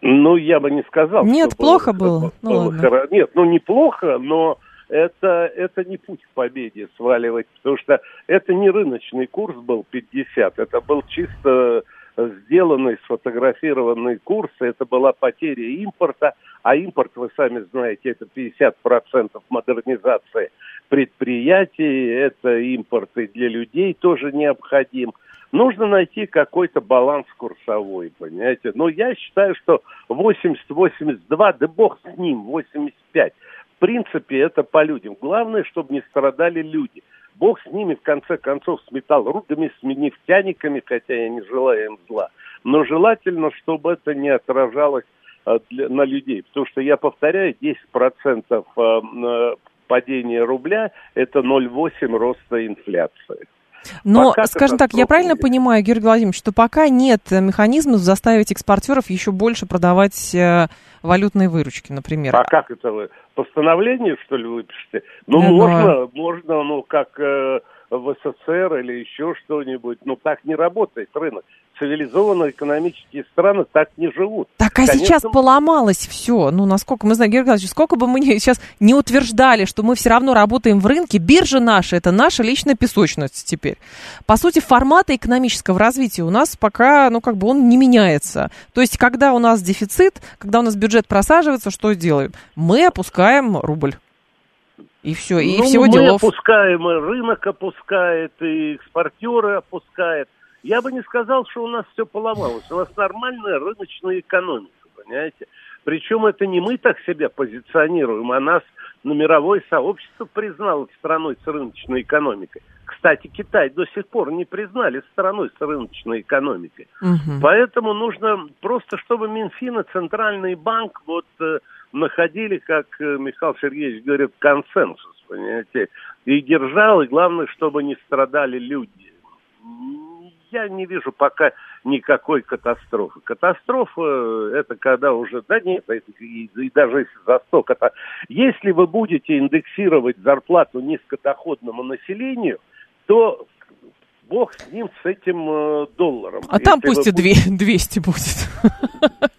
Ну, я бы не сказал. Нет, плохо было. было. Ну, ладно. Хоро... Нет, ну, неплохо, но это, это не путь к победе сваливать, потому что это не рыночный курс был 50, это был чисто сделанный, сфотографированный курс, это была потеря импорта, а импорт, вы сами знаете, это 50% модернизации предприятий, это импорт и для людей тоже необходим. Нужно найти какой-то баланс курсовой, понимаете. Но я считаю, что 80-82, да бог с ним, 85. В принципе, это по людям. Главное, чтобы не страдали люди. Бог с ними, в конце концов, с металлургами, с нефтяниками, хотя я не желаю им зла. Но желательно, чтобы это не отражалось э, для, на людей. Потому что, я повторяю, 10% э, э, падения рубля – это 0,8 роста инфляции. Но, пока скажем так, я правильно нет. понимаю, Георгий Владимирович, что пока нет механизмов заставить экспортеров еще больше продавать валютные выручки, например? А как это вы? Постановление, что ли, выпишете? Ну, да, можно, но... можно, ну, как э, в СССР или еще что-нибудь. Ну, так не работает рынок цивилизованные экономические страны так не живут. Так, а Конечно... сейчас поломалось все. Ну, насколько мы знаем, Георгий Георгиевич, сколько бы мы сейчас не утверждали, что мы все равно работаем в рынке, биржа наша, это наша личная песочность теперь. По сути, формата экономического развития у нас пока, ну, как бы он не меняется. То есть, когда у нас дефицит, когда у нас бюджет просаживается, что делаем? Мы опускаем рубль. И все, и ну, всего мы делов. опускаем, и рынок опускает, и экспортеры опускают. Я бы не сказал, что у нас все поломалось. У нас нормальная рыночная экономика, понимаете? Причем это не мы так себя позиционируем, а нас ну, мировое сообщество признало страной с рыночной экономикой. Кстати, Китай до сих пор не признали страной с рыночной экономикой. Угу. Поэтому нужно просто, чтобы Минфин и Центральный банк вот э, находили, как э, Михаил Сергеевич говорит, консенсус, понимаете, и держал, и главное, чтобы не страдали люди. Я не вижу пока никакой катастрофы. Катастрофа э, это когда уже, да нет, и, и даже если за 100, это, если вы будете индексировать зарплату низкодоходному населению, то бог с ним, с этим э, долларом. А там пусть и будете... 200 [laughs] будет.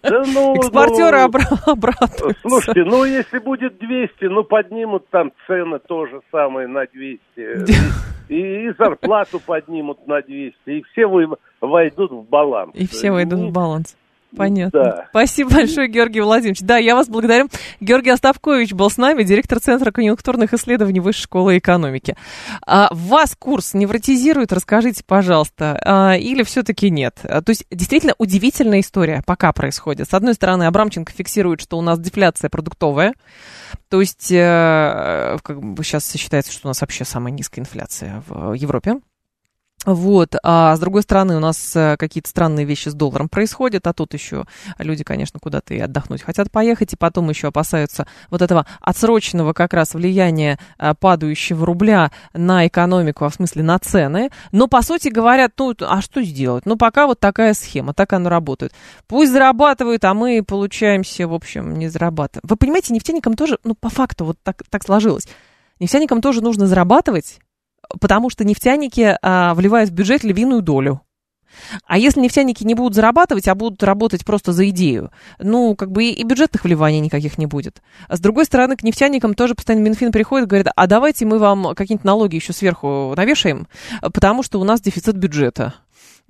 Да, ну, [laughs] Экспортеры ну, обратно. [laughs] Слушайте, ну если будет 200, ну поднимут там цены тоже самое на 200. И, и зарплату поднимут на 200. И все вы, войдут в баланс. И все войдут в баланс. Понятно. Да. Спасибо большое, Георгий Владимирович. Да, я вас благодарю. Георгий Остапкович был с нами, директор Центра конъюнктурных исследований Высшей школы экономики. А, вас курс невротизирует? Расскажите, пожалуйста. А, или все-таки нет? А, то есть, действительно, удивительная история пока происходит. С одной стороны, Абрамченко фиксирует, что у нас дефляция продуктовая. То есть, э, как бы сейчас считается, что у нас вообще самая низкая инфляция в Европе. Вот, а с другой стороны, у нас э, какие-то странные вещи с долларом происходят, а тут еще люди, конечно, куда-то и отдохнуть хотят поехать, и потом еще опасаются вот этого отсроченного как раз влияния э, падающего рубля на экономику, а в смысле на цены. Но, по сути, говорят, ну, а что сделать? Ну, пока вот такая схема, так она работает. Пусть зарабатывают, а мы получаемся, в общем, не зарабатываем. Вы понимаете, нефтяникам тоже, ну, по факту вот так, так сложилось. Нефтяникам тоже нужно зарабатывать, потому что нефтяники а, вливают в бюджет львиную долю. А если нефтяники не будут зарабатывать, а будут работать просто за идею, ну, как бы и, бюджетных вливаний никаких не будет. А с другой стороны, к нефтяникам тоже постоянно Минфин приходит и говорит, а давайте мы вам какие-нибудь налоги еще сверху навешаем, потому что у нас дефицит бюджета.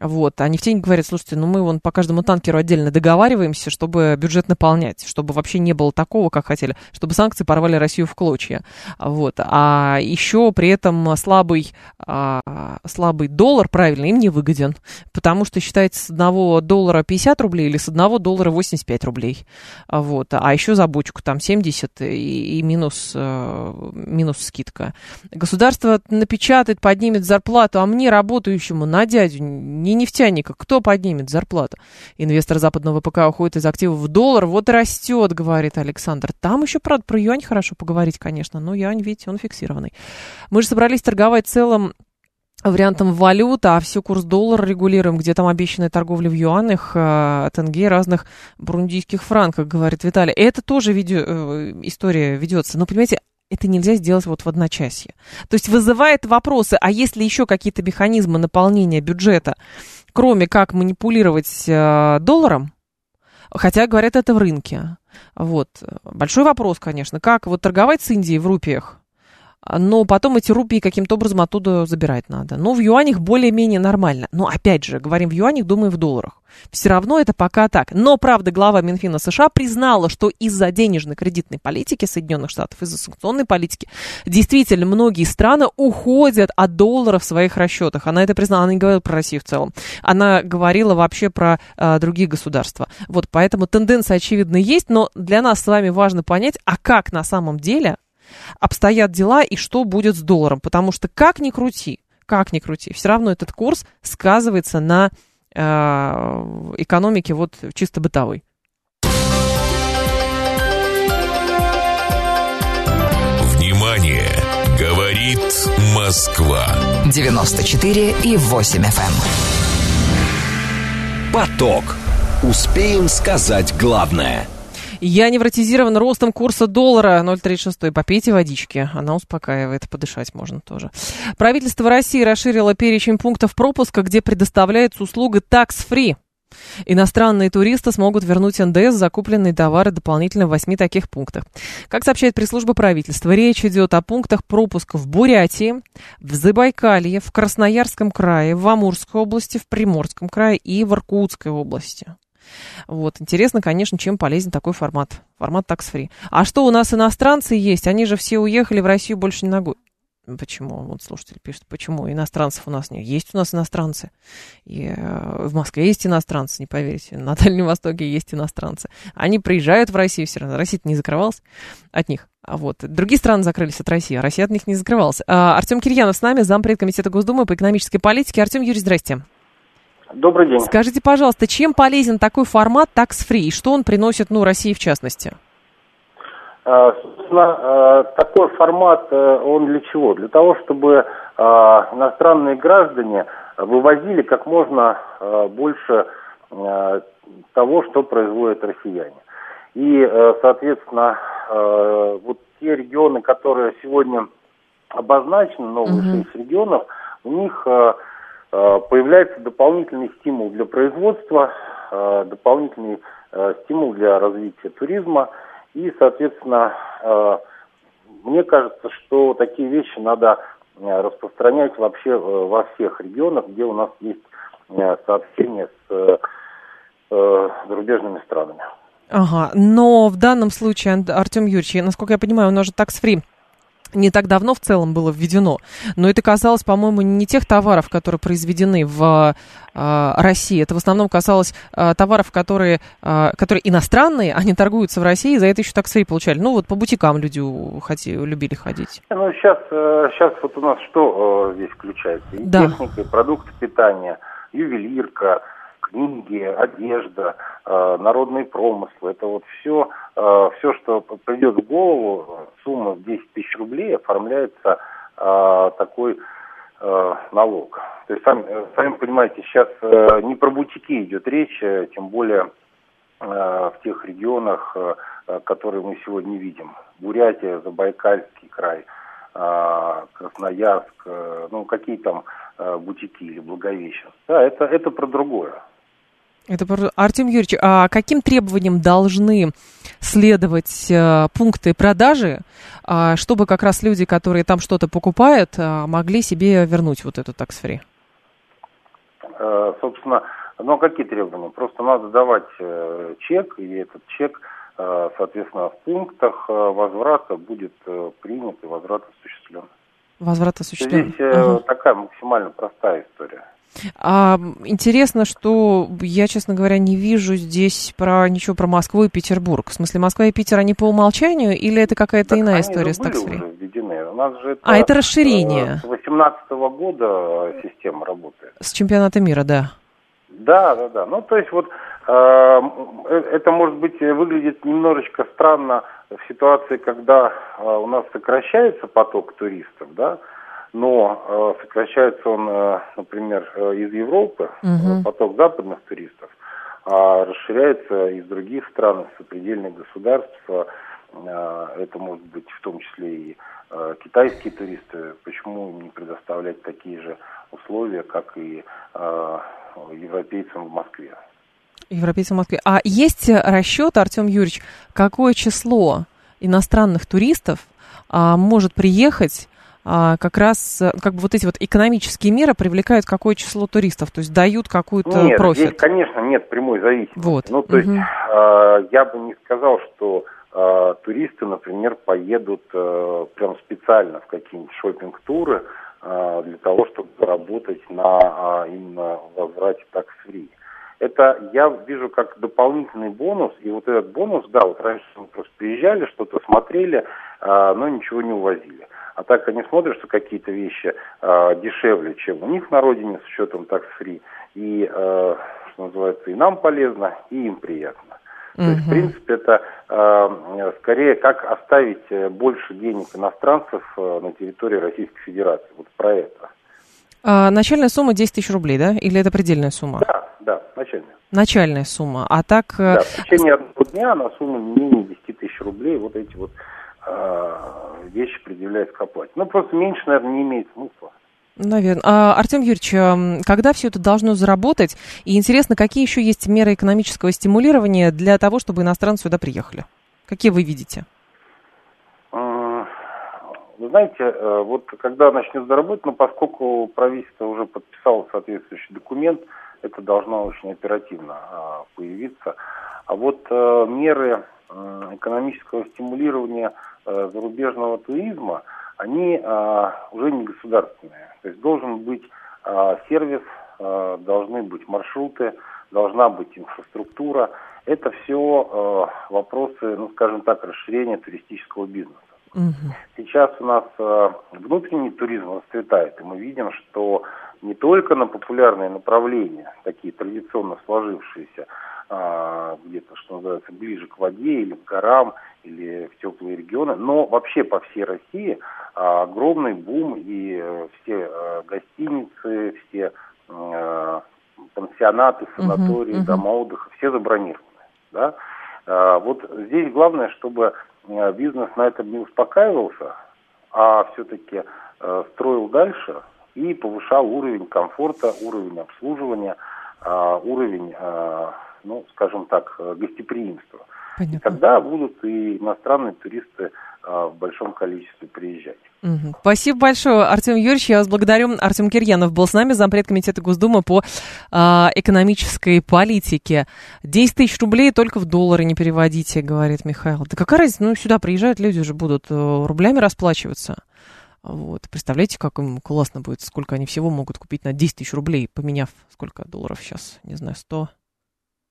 Вот. А нефтяники говорят, слушайте, ну мы вон по каждому танкеру отдельно договариваемся, чтобы бюджет наполнять, чтобы вообще не было такого, как хотели, чтобы санкции порвали Россию в клочья. Вот. А еще при этом слабый, а, слабый доллар, правильно, им не выгоден, потому что считается с одного доллара 50 рублей или с одного доллара 85 рублей. Вот. А еще за бочку там 70 и, и минус, э, минус скидка. Государство напечатает, поднимет зарплату, а мне, работающему на дядю, не не нефтяника. Кто поднимет зарплату? Инвестор западного ВПК уходит из активов в доллар. Вот растет, говорит Александр. Там еще, правда, про юань хорошо поговорить, конечно. Но юань, видите, он фиксированный. Мы же собрались торговать целым вариантом валют, а все курс доллара регулируем, где там обещанная торговля в юанях, э, тенге, разных бурундийских франках, говорит Виталий. Это тоже видео, э, история ведется. Но, понимаете, это нельзя сделать вот в одночасье. То есть вызывает вопросы, а есть ли еще какие-то механизмы наполнения бюджета, кроме как манипулировать э, долларом? Хотя, говорят, это в рынке. Вот. Большой вопрос, конечно, как вот торговать с Индией в рупиях? Но потом эти рупии каким-то образом оттуда забирать надо. Ну, в юанях более-менее нормально. Но, опять же, говорим в юанях, думаем в долларах. Все равно это пока так. Но, правда, глава Минфина США признала, что из-за денежной кредитной политики Соединенных Штатов, из-за санкционной политики, действительно многие страны уходят от доллара в своих расчетах. Она это признала, она не говорила про Россию в целом. Она говорила вообще про э, другие государства. Вот, поэтому тенденция, очевидно, есть, но для нас с вами важно понять, а как на самом деле обстоят дела и что будет с долларом. Потому что как ни крути, как ни крути, все равно этот курс сказывается на э, экономике вот чисто бытовой. Внимание! Говорит Москва. 94 и 8 FM. Эм. Поток. Успеем сказать главное – я невротизирован ростом курса доллара 0,36. Попейте водички. Она успокаивает. Подышать можно тоже. Правительство России расширило перечень пунктов пропуска, где предоставляется услуга tax-free. Иностранные туристы смогут вернуть НДС закупленные товары дополнительно в восьми таких пунктах. Как сообщает пресс-служба правительства, речь идет о пунктах пропуска в Бурятии, в Забайкалье, в Красноярском крае, в Амурской области, в Приморском крае и в Иркутской области. Вот. Интересно, конечно, чем полезен такой формат. Формат tax-free. А что у нас иностранцы есть? Они же все уехали в Россию больше не ногой. Почему? Вот слушатель пишет, почему иностранцев у нас нет? Есть у нас иностранцы. И э, в Москве есть иностранцы, не поверите. На Дальнем Востоке есть иностранцы. Они приезжают в Россию все равно. Россия не закрывалась от них. А вот другие страны закрылись от России, а Россия от них не закрывалась. А, Артем Кирьянов с нами, зампред комитета Госдумы по экономической политике. Артем Юрьевич, здрасте. Добрый день. Скажите, пожалуйста, чем полезен такой формат tax-free и что он приносит, ну, России в частности? А, собственно, а, такой формат, э, он для чего? Для того, чтобы иностранные граждане вывозили как можно больше того, что производят россияне. И, э, соответственно, вот те регионы, которые сегодня обозначены, новые угу. шесть регионов, у них Э, появляется дополнительный стимул для производства, э, дополнительный э, стимул для развития туризма. И, соответственно, мне кажется, что такие вещи надо распространять вообще во всех регионах, где у нас есть сообщения с зарубежными странами. Ага, но в данном случае, Артем Юрьевич, насколько я понимаю, у нас же такс-фри не так давно в целом было введено, но это касалось, по-моему, не тех товаров, которые произведены в э, России. Это в основном касалось э, товаров, которые, э, которые иностранные, они торгуются в России, за это еще так свои получали. Ну вот по бутикам люди хоти, любили ходить. Ну сейчас, сейчас вот у нас что здесь включается? И да. техника, и продукты питания, ювелирка, книги, одежда, э, народные промыслы. Это вот все, э, все, что придет в голову, сумма в 10 тысяч рублей оформляется э, такой налог. То есть, сами, сами понимаете, сейчас не про бутики идет речь, тем более в тех регионах, которые мы сегодня видим. Бурятия, Забайкальский край, Красноярск, ну какие там бутики или Благовещенск. Да, это, это про другое. Это Артем Юрьевич, а каким требованиям должны следовать э, пункты продажи, э, чтобы как раз люди, которые там что-то покупают, э, могли себе вернуть вот эту такс-фри? да, собственно, но какие требования? Просто надо давать чек, и этот чек, соответственно, в пунктах возврата будет принят и возврат осуществлен. Возврат осуществлен. Здесь ага. такая максимально простая история. А, интересно, что я, честно говоря, не вижу здесь про ничего про Москву и Петербург. В смысле, Москва и Питер, они по умолчанию или это какая-то иная они история с таксфри? уже введены. У нас же это, а, это расширение. С 2018 года система работает. С чемпионата мира, да. Да, да, да. Ну, то есть вот э, э это, может быть, выглядит немножечко странно в ситуации, когда э, у нас сокращается поток туристов, да, но э, сокращается он, э, например, э, из Европы, угу. поток западных туристов, а расширяется из других стран, из сопредельных государств. Э, это может быть в том числе и э, китайские туристы. Почему им не предоставлять такие же условия, как и э, европейцам в Москве? Европейцам в Москве. А есть расчет, Артем Юрьевич, какое число иностранных туристов а, может приехать как раз э, как бы вот эти вот экономические меры привлекают какое число туристов, то есть дают какую-то нет, профит? Здесь, конечно, нет прямой зависимости. Вот. Ну, то угу. есть э, я бы не сказал, что э, туристы, например, поедут э, прям специально в какие-нибудь шопинг-туры э, для того, чтобы заработать на э, именно возврате такс-фри. Это я вижу как дополнительный бонус, и вот этот бонус, да, вот раньше мы просто приезжали, что-то смотрели, э, но ничего не увозили. А так они смотрят, что какие-то вещи э, дешевле, чем у них на родине с учетом такс-фри. И, э, что называется, и нам полезно, и им приятно. То есть, в принципе, это э, скорее как оставить э, больше денег иностранцев э, на территории Российской Федерации. Вот про это. А, начальная сумма 10 тысяч рублей, да? Или это предельная сумма? Да, да, начальная. Начальная сумма. А так... Э, да, в течение одного дня на сумму не менее 10 тысяч рублей вот эти вот вещи предъявляют к оплате. Ну, просто меньше, наверное, не имеет смысла. Наверное. А, Артем Юрьевич, когда все это должно заработать? И интересно, какие еще есть меры экономического стимулирования для того, чтобы иностранцы сюда приехали? Какие вы видите? Э, вы знаете, э, вот когда начнет заработать, ну, поскольку правительство уже подписало соответствующий документ, это должно очень оперативно появиться. А вот меры экономического стимулирования Э, зарубежного туризма, они э, уже не государственные. То есть должен быть э, сервис, должны быть маршруты, должна быть инфраструктура. Это все вопросы, ну, скажем так, расширения туристического бизнеса. Угу. Сейчас у нас внутренний туризм расцветает, и мы видим, что не только на популярные направления, такие традиционно сложившиеся, где-то, что называется, ближе к воде или к горам, или в теплые регионы, но вообще по всей России а, огромный бум и э, все а, гостиницы, все а, пансионаты, санатории, uh-huh, uh-huh. дома отдыха, все забронированы. Да? А, вот здесь главное, чтобы бизнес на этом не успокаивался, а все-таки а, строил дальше и повышал уровень комфорта, уровень обслуживания, а, уровень, а, ну, скажем так, гостеприимства. Понятно. И тогда будут и иностранные туристы а, в большом количестве приезжать. Угу. Спасибо большое, Артем Юрьевич. Я вас благодарю. Артем Кирьянов был с нами, зампред комитета Госдумы по а, экономической политике. 10 тысяч рублей только в доллары не переводите, говорит Михаил. Да какая разница? Ну, сюда приезжают люди уже будут э, рублями расплачиваться. Вот. Представляете, как им классно будет, сколько они всего могут купить на 10 тысяч рублей, поменяв сколько долларов сейчас, не знаю, 100,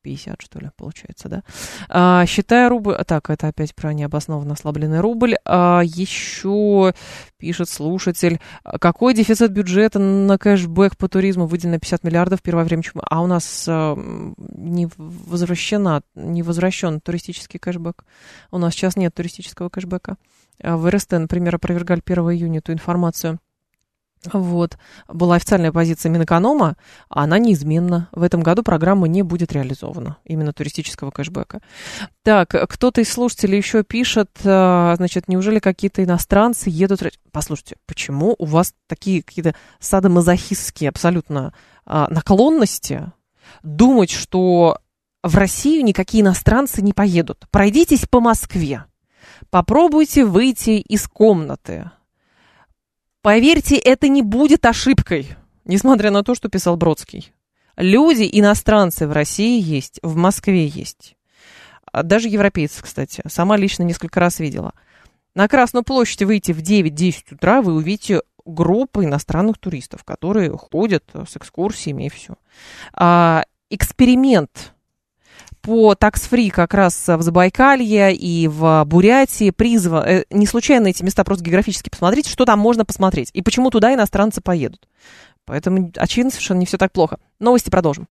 50, что ли, получается, да? А, считая рубль... Так, это опять про необоснованно ослабленный рубль. А, еще пишет слушатель, какой дефицит бюджета на кэшбэк по туризму выделено 50 миллиардов в первое время чумы? А у нас а, не возвращена, не возвращен туристический кэшбэк. У нас сейчас нет туристического кэшбэка. А в РСТ, например, опровергали 1 июня эту информацию. Вот. Была официальная позиция Минэконома, а она неизменна. В этом году программа не будет реализована, именно туристического кэшбэка. Так, кто-то из слушателей еще пишет, а, значит, неужели какие-то иностранцы едут... Послушайте, почему у вас такие какие-то садомазохистские абсолютно а, наклонности думать, что в Россию никакие иностранцы не поедут? Пройдитесь по Москве, попробуйте выйти из комнаты, Поверьте, это не будет ошибкой, несмотря на то, что писал Бродский. Люди, иностранцы в России есть, в Москве есть. А даже европейцы, кстати. Сама лично несколько раз видела. На Красную площадь выйти в 9-10 утра, вы увидите группы иностранных туристов, которые ходят с экскурсиями и все. А, эксперимент по такс-фри как раз в Забайкалье и в Бурятии призван... Э, не случайно эти места просто географически посмотрите, что там можно посмотреть. И почему туда иностранцы поедут. Поэтому, очевидно, совершенно не все так плохо. Новости продолжим.